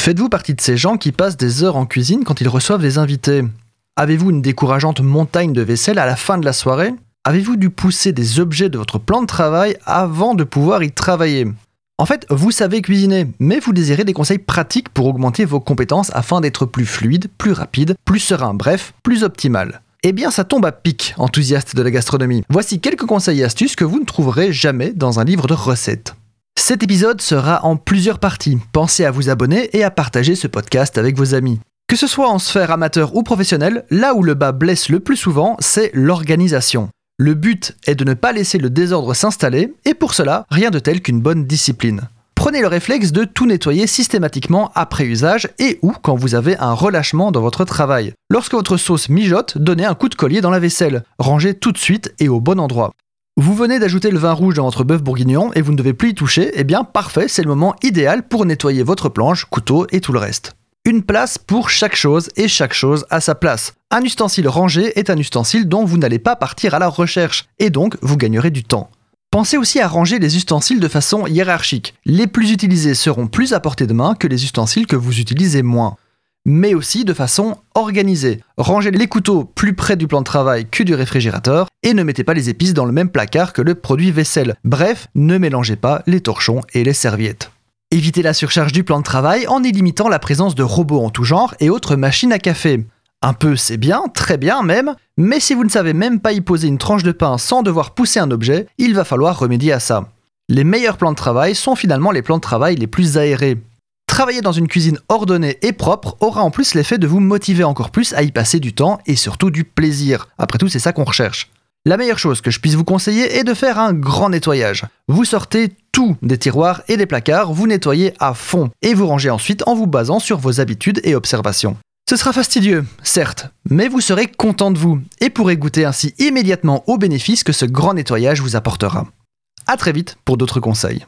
Faites-vous partie de ces gens qui passent des heures en cuisine quand ils reçoivent des invités? Avez-vous une décourageante montagne de vaisselle à la fin de la soirée? Avez-vous dû pousser des objets de votre plan de travail avant de pouvoir y travailler? En fait, vous savez cuisiner, mais vous désirez des conseils pratiques pour augmenter vos compétences afin d'être plus fluide, plus rapide, plus serein, bref, plus optimal. Eh bien, ça tombe à pic, enthousiaste de la gastronomie. Voici quelques conseils et astuces que vous ne trouverez jamais dans un livre de recettes. Cet épisode sera en plusieurs parties. Pensez à vous abonner et à partager ce podcast avec vos amis. Que ce soit en sphère amateur ou professionnelle, là où le bas blesse le plus souvent, c'est l'organisation. Le but est de ne pas laisser le désordre s'installer, et pour cela, rien de tel qu'une bonne discipline. Prenez le réflexe de tout nettoyer systématiquement après usage et ou quand vous avez un relâchement dans votre travail. Lorsque votre sauce mijote, donnez un coup de collier dans la vaisselle. Rangez tout de suite et au bon endroit. Vous venez d'ajouter le vin rouge dans votre bœuf bourguignon et vous ne devez plus y toucher, eh bien parfait, c'est le moment idéal pour nettoyer votre planche, couteau et tout le reste. Une place pour chaque chose et chaque chose à sa place. Un ustensile rangé est un ustensile dont vous n'allez pas partir à la recherche et donc vous gagnerez du temps. Pensez aussi à ranger les ustensiles de façon hiérarchique. Les plus utilisés seront plus à portée de main que les ustensiles que vous utilisez moins mais aussi de façon organisée. Rangez les couteaux plus près du plan de travail que du réfrigérateur et ne mettez pas les épices dans le même placard que le produit vaisselle. Bref, ne mélangez pas les torchons et les serviettes. Évitez la surcharge du plan de travail en y limitant la présence de robots en tout genre et autres machines à café. Un peu c'est bien, très bien même, mais si vous ne savez même pas y poser une tranche de pain sans devoir pousser un objet, il va falloir remédier à ça. Les meilleurs plans de travail sont finalement les plans de travail les plus aérés. Travailler dans une cuisine ordonnée et propre aura en plus l'effet de vous motiver encore plus à y passer du temps et surtout du plaisir. Après tout, c'est ça qu'on recherche. La meilleure chose que je puisse vous conseiller est de faire un grand nettoyage. Vous sortez tout des tiroirs et des placards, vous nettoyez à fond et vous rangez ensuite en vous basant sur vos habitudes et observations. Ce sera fastidieux, certes, mais vous serez content de vous et pourrez goûter ainsi immédiatement aux bénéfices que ce grand nettoyage vous apportera. A très vite pour d'autres conseils.